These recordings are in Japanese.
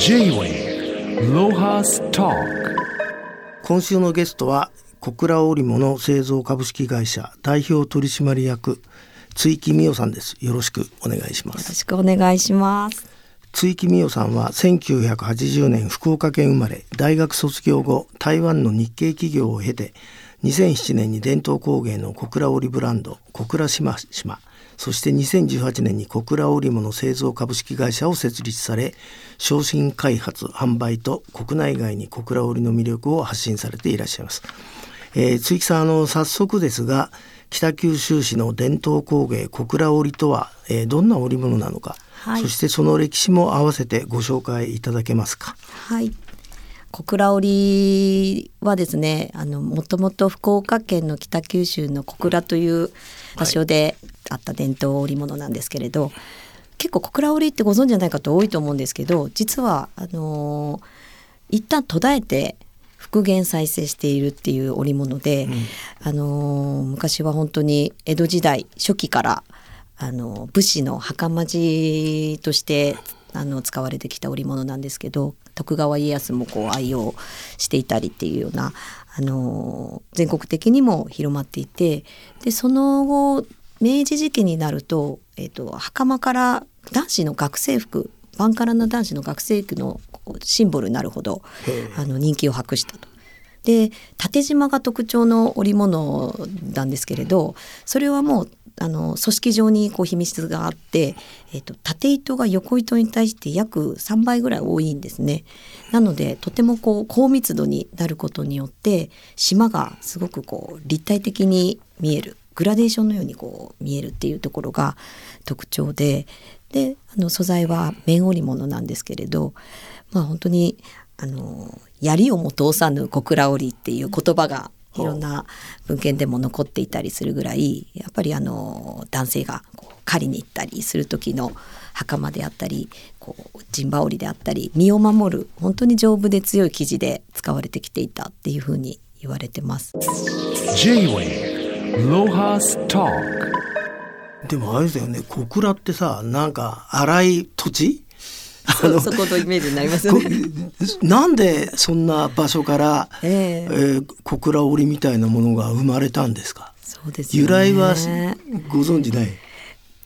J-Way ロハスタ今週のゲストは小倉織物製造株式会社代表取締役追木美代さんです。よろしくお願いしまよろすしくお願いします。追木美代さんは1980年福岡県生まれ大学卒業後台湾の日系企業を経て2007年に伝統工芸の小倉織ブランド小倉島島そして2018年に小倉織物製造株式会社を設立され商品開発販売と国内外に小倉織の魅力を発信されていらっしゃいます。えー、追木さんあの早速ですが北九州市の伝統工芸小倉織とは、えーどんな織物なのか、はいそしてその歴史も合わせてご紹介いただけますか。はい。小倉織はですね、あのもともと福岡県の北九州の小倉という場所であった伝統織物なんですけれど、結構小倉織ってご存知じゃない方多いと思うんですけど、実はあのー一旦途絶えて復元再生しているっていう織物で、あのー昔は本当に江戸時代初期からあの武士の袴地としてあの使われてきた織物なんですけど徳川家康もこう愛用していたりっていうようなあの全国的にも広まっていてでその後明治時期になると,、えっと袴から男子の学生服バンカラな男子の学生服のシンボルになるほどあの人気を博したと。で縦縞が特徴の織物なんですけれどそれはもうあの組織上にこう秘密があって、えっと縦糸が横糸に対して約3倍ぐらい多いんですね。なのでとてもこう高密度になることによって島がすごくこう立体的に見えるグラデーションのようにこう見えるっていうところが特徴でであの素材は綿織物なんですけれどまあ本当にあの槍をも通さぬ小倉織っていう言葉がいろんな文献でも残っていたりするぐらいやっぱりあの男性がこう狩りに行ったりする時の袴であったりこう陣羽織であったり身を守る本当に丈夫で強い生地で使われてきていたっていうふうに言われてます。J-Way でもあれですよね小倉ってさなんか荒い土地？そそこのイメージになりますよこね。なんでそんな場所から、ええ。えー小倉織みたいなものが生まれたんですか？そうですよ由ね。来はご存知ない？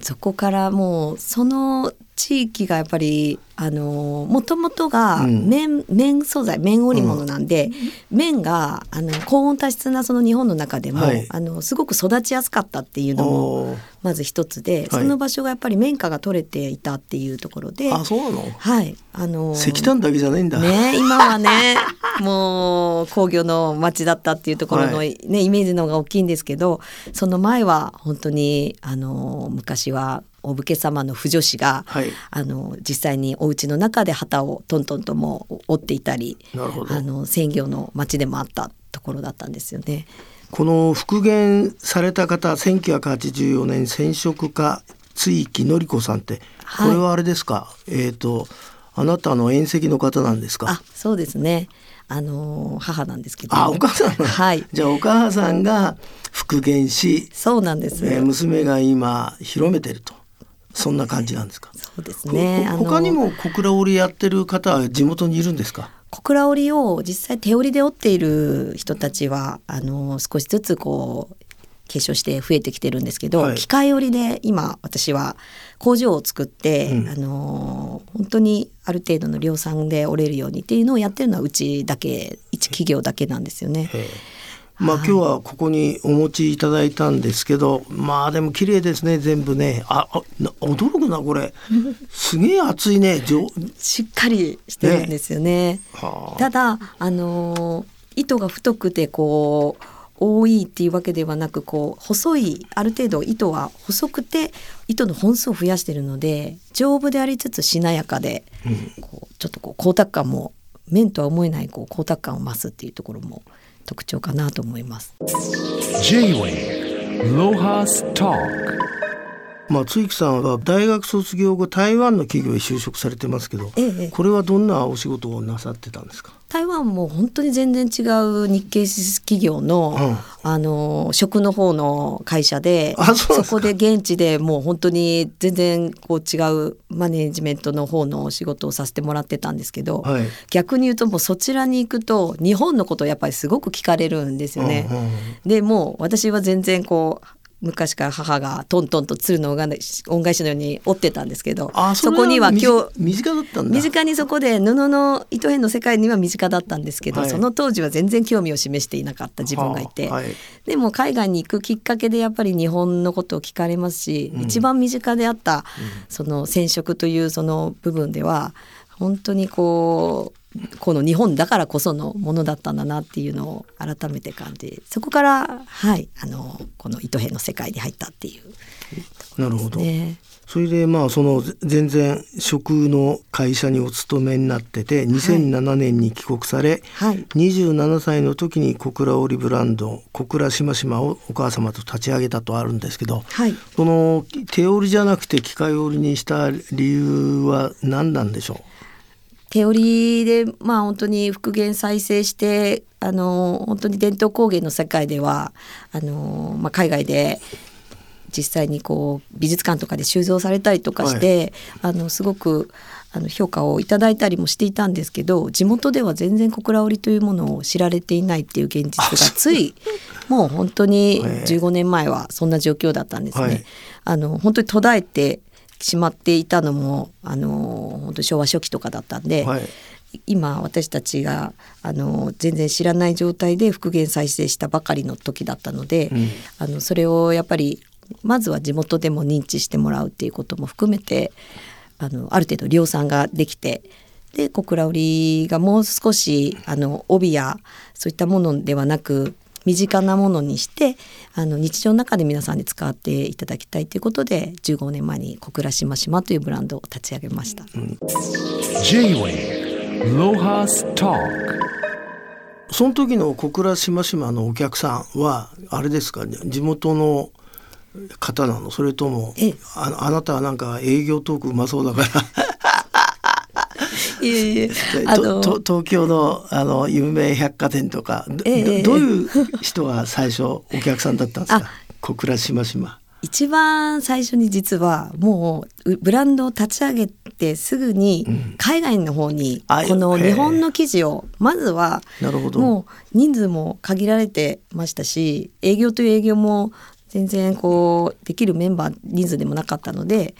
そこからもうその地域がやっぱりあのもともとがうん。綿,、綿素材綿織物なんで、綿があの高温多湿なその日本の中でも、はい。あのすごく育ちやすかったっていうのもまず一つで、はい。その場所がやっぱり綿花が取れていたっていうところで、あそうなの？はい。あの石炭だけじゃないんだ、ね今はね もう工業の町だったっていうところの、はねイメージの方が大きいんですけどその前は本当にあの昔はお武家様の婦女子が、はい。あの実際にお家の中で旗をトントンとも折っていたりなるほど。あの専業の町でもあったところだったんですよね。この復元された方1984年染色家追木のり子さんってはい。これはあれですか、えっ、とあなたの縁戚の方なんですか？あそうですね。あの母なんですけど。あお母さんはい。じゃあお母さんが復元し、そうなんです、えー娘が今広めてるとそんな感じなんですか？そうですね。他にも小倉織やってる方は地元にいるんですか？小倉織を実際手織りで織っている人たちはあの少しずつこう結晶して増えてきてるんですけど、はい。機械織りで今私は工場を作って、うん。あの本当にある程度の量産で織れるようにっていうのをやってるのはうちだけ一企業だけなんですよね。ええまあ今日はここにお持ちいただいたんですけどまあでも綺麗ですね全部ね。ああな驚くなこれ。すげえ厚いね。上しっかりしてるんですよね。はあ。ただあの糸が太くてこう多いっていうわけではなくこう細いある程度糸は細くて糸の本数を増やしてるので丈夫でありつつしなやかで、こうちょっとこう光沢感も面とは思えないこう光沢感を増すっていうところも特徴かなと思います。津木さんは大学卒業後台湾の企業へ就職されてますけど、ええ。これはどんなお仕事をなさってたんですか？台湾も本当に全然違う日系企業の、うん。あの食の方の会社であそこで現地でもう本当に全然こう違うマネジメントの方のお仕事をさせてもらってたんですけど、はい。逆に言うともうそちらに行くと日本のことをやっぱりすごく聞かれるんですよね。うんうん。でもう私は全然こう昔から母がトントンと鶴の恩返しのように折ってたんですけどそこには身今日身近だったんだ。身近にそこで布の糸編の世界には身近だったんですけど、はい。その当時は全然興味を示していなかった自分がいて、はいでも海外に行くきっかけでやっぱり日本のことを聞かれますし、うん。一番身近であったその染色というその部分では本当にこうこの日本だからこそのものだったんだなっていうのを改めて感じそこからはいあのこの糸編の世界に入ったっていう。なるほど、ね。それでまあその全然食の会社にお勤めになってて2007年に帰国され、はい。27歳の時に小倉織ブランド小倉しましまをお母様と立ち上げたとあるんですけどはい。その手織りじゃなくて機械織りにした理由は何なんでしょ手織りでまあ本当に復元再生してあの本当に伝統工芸の世界ではあの、まあ、海外で実際にこう美術館とかで収蔵されたりとかして、あのすごくあの評価をいただいたりもしていたんですけど地元では全然小倉織というものを知られていないっていう現実が ついもう本当にええ15年前はそんな状況だったんですね。はい。あの本当に途絶えてしまっていたのもあの本当に昭和初期とかだったんで、う、はい、今私たちがあの全然知らない状態で復元再生したばかりの時だったので、うん。あのそれをやっぱりまずは地元でも認知してもらうっていうことも含めてあのある程度量産ができてで小倉織がもう少しあの帯やそういったものではなく身近なものにしてあの日常の中で皆さんに使っていただきたいということで15年前に小倉しましまというブランドを立ち上げました。J-Way Lohas Talk その時の小倉しましまのお客さんはあれですかね地元の方なの？それともええあのあなたはなんか営業トークうまそうだからいえいえ。あの東京のあの有名百貨店とかど,ど、ええ。どういう人が最初お客さんだったんですか？あ小倉しましま。一番最初に実はもううブランドを立ち上げてすぐに海外の方にあこの日本の記事をまずはもう人数も限られてましたし営業という営業も全然こうできるメンバー人数でもなかったので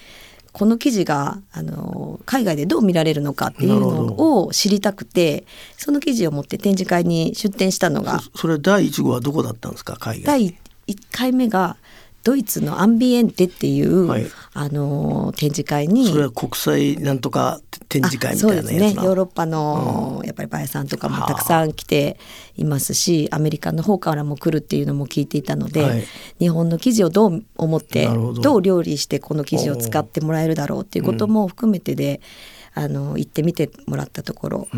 この記事があの海外でどう見られるのかっていうのを知りたくてその記事を持って展示会に出展したのがそそれ第一号はどこだったんですか海外。第1回目がドイツのアンビエンテっていう、はい。あの展示会に。それは国際なんとか展示会みたいなやつあそうですなね。ヨーロッパの、やっぱりバヤさんとかもはあ。たくさん来ていますしアメリカの方からも来るっていうのも聞いていたので、はい。日本の生地をどう思ってど。どう料理してこの生地を使ってもらえるだろうっていうことも含めてで、あの行ってみてもらったところ、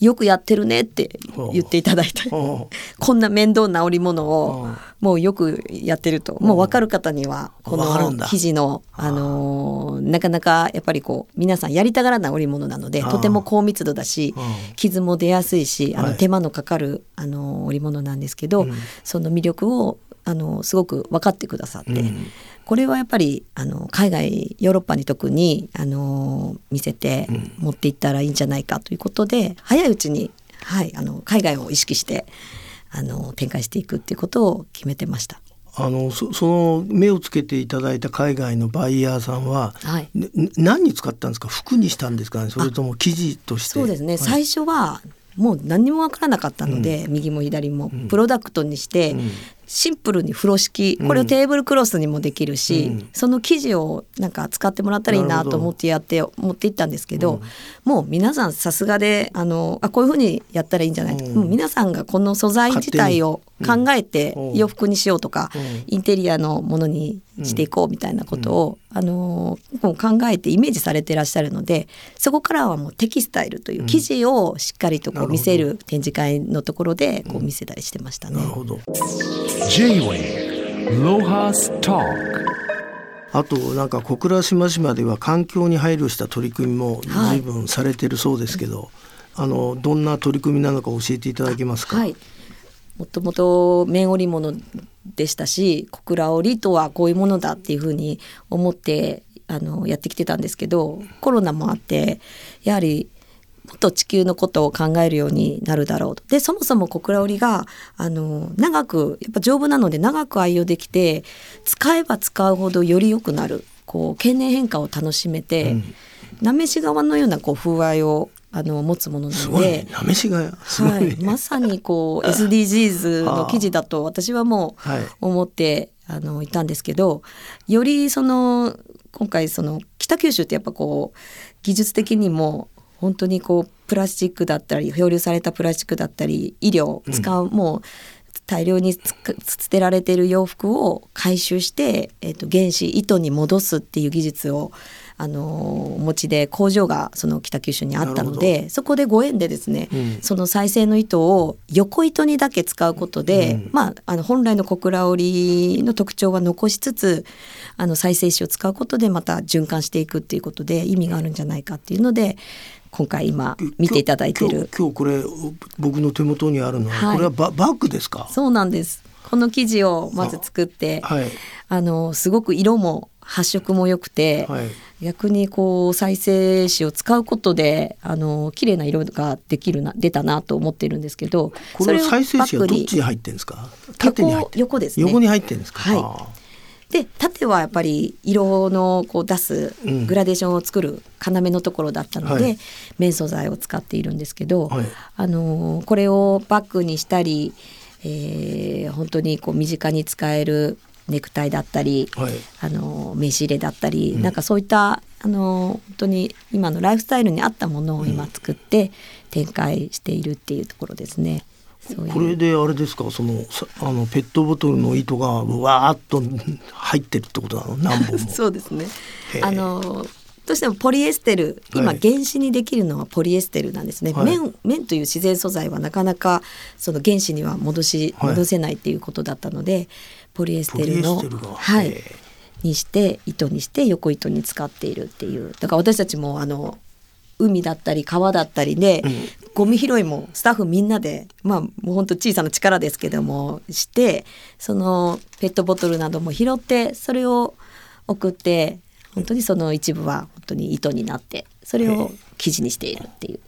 よくやってるねって言っていただいたほこんな面倒な織物をう。んもうよくやってると。もう分かる方にはこの生地の、あのーなかなかやっぱりこう皆さんやりたがらない織物なのでとても高密度だしうん。傷も出やすいしあはい。の手間のかかる、あのー織物なんですけど、うん。その魅力をあのすごく分かってくださって、うん。これはやっぱりあの海外ヨーロッパに特にあの見せて持っていったらいいんじゃないかということで、早いうちに、はい、あの海外を意識してあの展開していくっていうことを決めてました。あのそその目をつけていただいた海外のバイヤーさんは、はい。ね何に使ったんですか？服にしたんですか？ねそれとも生地として？そうですね、はい最初はもう何にも分からなかったので、右も左も。プロダクトにして、うんシンプルに風呂敷これをテーブルクロスにもできるし、うん。その生地をなんか使ってもらったらいいなと思ってやって持っていったんですけど、もう皆さんさすがであのあこういうふうにやったらいいんじゃない？と、うん。もう皆さんがこの素材自体を考えてうん。洋服にしようとか、うん。インテリアのものにしていこうみたいなことを、あのもう考えてイメージされてらっしゃるのでそこからはもうテキスタイルという生地をしっかりとこう見せる展示会のところでこう見せたりしてましたね。なるほど。J-Way Lohas Talk あとなんか小倉島々では環境に配慮した取り組みも随分されてるそうですけど、はい、あのどんな取り組みなのか教えていただけますか？はいもともと綿織物でしたし小倉織とはこういうものだっていうふうに思ってあのやってきてたんですけどコロナもあってやはりもっと地球のことを考えるようになるだろうと。でそもそも小倉織があの長くやっぱ丈夫なので長く愛用できて使えば使うほどより良くなるこう経年変化を楽しめて、うん、なめし側のようなこう風合いをあの持つものなので、なめしが、ね、はい、まさにこう SDGs の記事だと私はもう思って、はい、あのいたんですけどよりその今回その北九州ってやっぱこう技術的にも本当にこうプラスチックだったり漂流されたプラスチックだったり医療使う、うん、もう大量に捨てられている洋服を回収して、えー、と原子糸に戻すっていう技術をあのお持ちで工場がその北九州にあったのでそこでご縁でですね、うん、その再生の糸を横糸にだけ使うことで、うん、まあ、あの本来の小倉織の特徴は残しつつあの再生紙を使うことでまた循環していくっていうことで意味があるんじゃないかっていうので今回今見ていただいてる。今日これ僕の手元にあるのは、はい、これはババッグですか？そうなんです。この生地をまず作ってあ、はい、あのすごく色も発色も良くて、はい、逆にこう再生紙を使うことであの綺麗な色ができるな出たなと思ってるんですけどこれ再生紙はどっちに入ってるんですか？縦に入って横です、ね、横に入ってるんですか、はい。で縦はやっぱり色のこう出すグラデーションを作る要のところだったので、うんはい、綿素材を使っているんですけど、はい、あのこれをバッグにしたり、えー、本当にこう身近に使えるネクタイだったり、はい、あの名刺入れだったり、うん、なんかそういったあの本当に今のライフスタイルに合ったものを今作って展開しているっていうところですね。これであれですか？そのあのペットボトルの糸がわーっと入ってるってことなの？何本も。そうですね。あのどうしてもポリエステル今原子にできるのはポリエステルなんですね、はい、綿綿という自然素材はなかなかその原子には戻し戻せないっていうことだったので、はい、ポリエステルのはい。にして糸にして横糸に使っているっていう。だから私たちもあの海だったり川だったりで、うん、ゴミ拾いもスタッフみんなでまあもうほんと小さな力ですけどもしてそのペットボトルなども拾ってそれを送って本当にその一部は本当に糸になってそれを生地にしているっていう。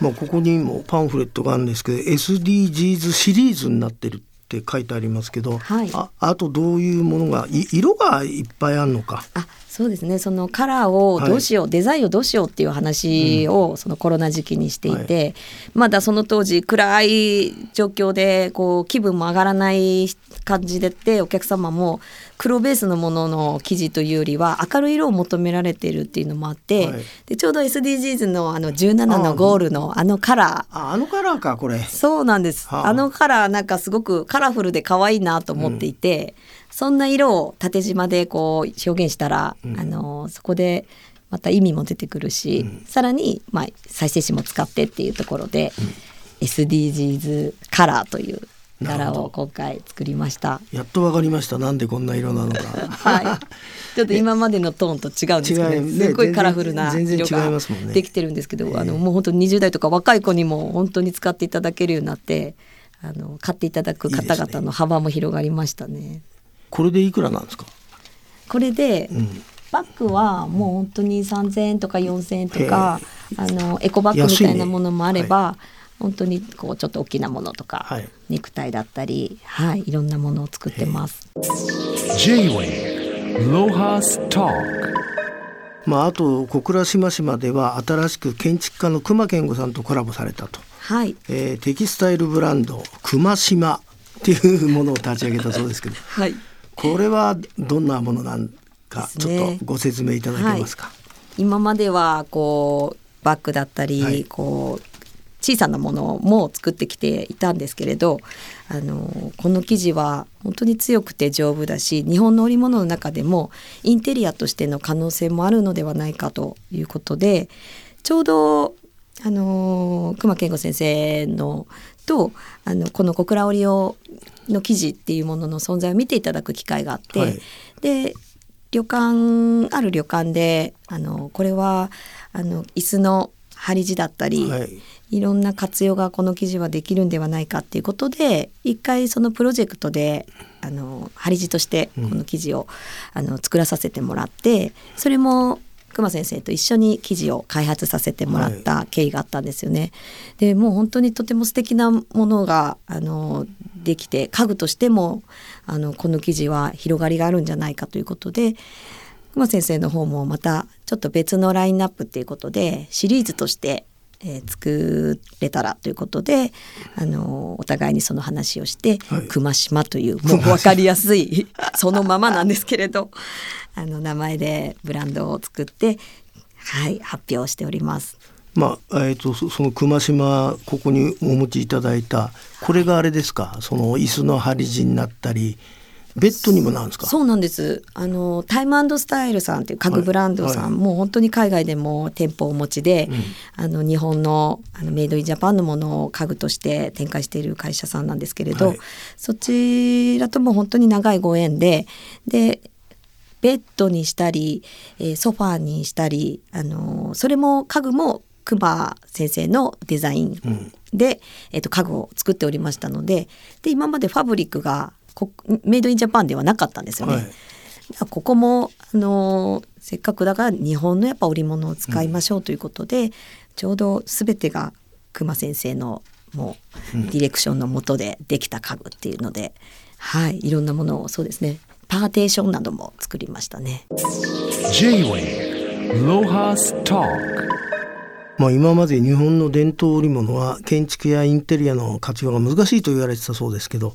まあここにもパンフレットがあるんですけど SDGs シリーズになってるって書いてありますけど、はい、ああとどういうものが色がいっぱいあるのか。あそうですね。そのカラーをどうしよう、はい、デザインをどうしようっていう話をそのコロナ時期にしていて、はい、まだその当時暗い状況でこう気分も上がらない感じでってお客様も黒ベースのものの生地というよりは明るい色を求められているっていうのもあって、はい、でちょうど SDGs のあの17のゴールのあのカラー。ああのカラーかこれ。そうなんです、はあ、あのカラーなんかすごくカラフルで可愛いなと思っていて、うん。そんな色を縦縞でこう表現したら、うん、あのそこでまた意味も出てくるし、うん、さらに、まあ、再生紙も使ってっていうところで、うん、SDGs カラーという柄を今回作りました。やっとわかりました。なんでこんな色なのか。はい。ちょっと 今までのトーンと違うんですけど、ね、すごいカラフルな色ができてるんですけど、ね、あのもう本当に20代とか若い子にも本当に使っていただけるようになってあの買っていただく方々の幅も広がりましたね。これでいくらなんですか？これで、うん、バッグはもう本当に3,000円とか4,000円とかあのエコバッグみたいなものもあれば、本当にこうちょっと大きなものとか、はい、ネクタイだったり、はい、いろんなものを作ってます。まあ、あと小倉島々では新しく建築家の熊健吾さんとコラボされたと、はい。えー、テキスタイルブランド熊島っていうものを立ち上げたそうですけど、はい。これはどんなものなんかちょっとご説明いただけますか？はい、今まではこうバッグだったり、はい、こう小さなものも作ってきていたんですけれどあのこの生地は本当に強くて丈夫だし日本の織物の中でもインテリアとしての可能性もあるのではないかということでちょうどあの熊健吾先生のとあのこの小倉織をの生地っていうものの存在を見ていただく機会があって、はい。で旅館ある旅館であのこれはあの椅子の張り地だったり、はい。いろんな活用がこの記事はできるんではないかっていうことで一回そのプロジェクトであの張り地としてこの記事を、あの作らさせてもらってそれも熊先生と一緒に記事を開発させてもらった経緯があったんですよね。でもう本当にとても素敵なものがあのできて家具としてもあのこの記事は広がりがあるんじゃないかということで熊先生の方もまたちょっと別のラインナップっていうことでシリーズとして、えー作れたらということであのお互いにその話をして「はい熊島」というもう分かりやすい そのままなんですけれどあの名前でブランドを作って、はい、発表しております。まあえー、とそその熊島ここにお持ちいただいたこれがあれですか？その椅子の張り地になったりベッドにもなるんですか？そうなんです。あのタイムスタイルさんっていう家具ブランドさん、はいはい。もう本当に海外でも店舗をお持ちで、あの日本のあのメイドインジャパンのものを家具として展開している会社さんなんですけれど、はい。そちらとも本当に長いご縁で、でベッドにしたり、えーソファーにしたり、あのそれも家具も熊先生のデザインで、えー、と家具を作っておりましたのでで今までファブリックがこメイドインジャパンではなかったんですよね。はいここもあのせっかくだから日本のやっぱ織物を使いましょうということで、ちょうど全てが熊先生のもうディレクションのもとでできた家具っていうので、はいいろんなものをそうですねパーテーションなども作りましたね。まあ、今まで日本の伝統織物は建築やインテリアの活用が難しいと言われてたそうですけど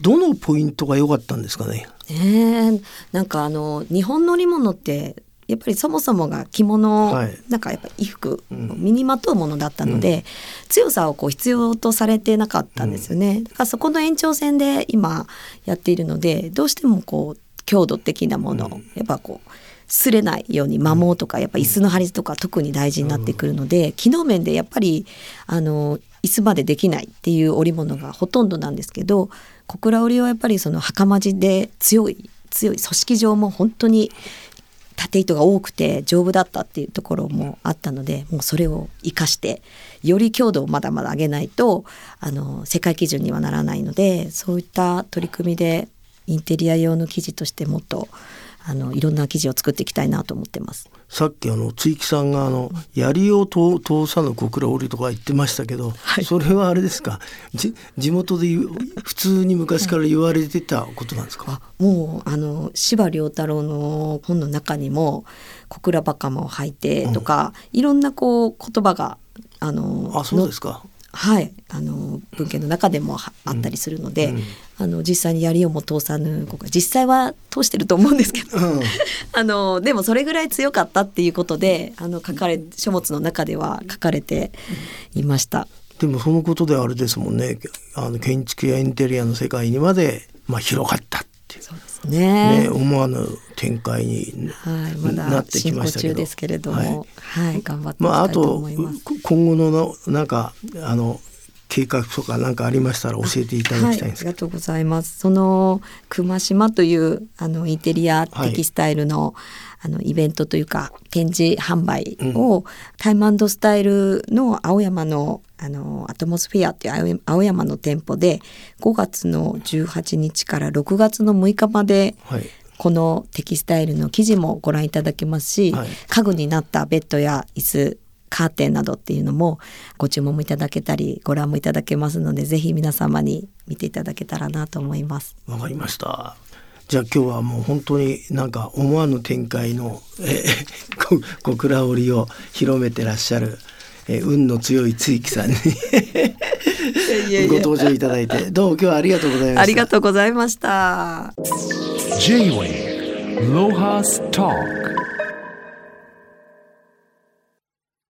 どのポイントが良かったんですかね？ねえなんかあの日本の織物ってやっぱりそもそもが着物、はい。なんかやっぱ衣服、身にまとうものだったので、強さをこう必要とされてなかったんですよね。だからそこの延長線で今やっているのでどうしてもこう強度的なもの、やっぱこう擦れないように摩耗とかやっぱ椅子の張りとか特に大事になってくるので、機能面でやっぱりあの椅子までできないっていう織物がほとんどなんですけど小倉織はやっぱりその袴地で強い強い組織上も本当に縦糸が多くて丈夫だったっていうところもあったのでもうそれを生かしてより強度をまだまだ上げないとあの世界基準にはならないのでそういった取り組みでインテリア用の生地としてもっとあのいろんな生地を作っていきたいなと思ってます。さっきあの追木さんがあの槍を通通さぬ小倉織とか言ってましたけど、はい。それはあれですか？じ地元で普通に昔から言われてたことなんですか、あもうあの司馬遼太郎の本の中にも「小倉バカマを履いて」とか、いろんなこう言葉があのあそうですかはい、あの文献の中でもはあったりするので、うん。あの実際に槍をも通さぬ子が実際は通してると思うんですけど、うん。あのでもそれぐらい強かったっていうことであの書かれ書物の中では書かれていました。でもそのことであれですもんね。あの建築やインテリアの世界にまで、まあ、広がったっていう。そうですね。ね、思わぬ展開にはい、まなってきましたけど。中ですけれども、はい、頑張ってまあ、あとと思います。今後ののなんかあの計画とか何かありましたら教えていただきたいんですはい、ありがとうございます。その熊島というあのインテリアはいテキスタイルの、あのイベントというか展示販売を、タイムスタイルの青山のあのアトモスフィアっていう青山青山の店舗で5月の18日から6月の6日まではい。このテキスタイルの記事もご覧いただけますし、はい。家具になったベッドや椅子カーテンなどっていうのもご注文もいただけたりご覧もいただけますのでぜひ皆様に見ていただけたらなと思います。わかりました。じゃあ今日はもう本当になんか思わぬ展開の、え小倉織を広めてらっしゃる、えー運の強い追木さんにご登場いただいてどうも今日はありがとうございました。ありがとうございました。J-Way Lohas Talk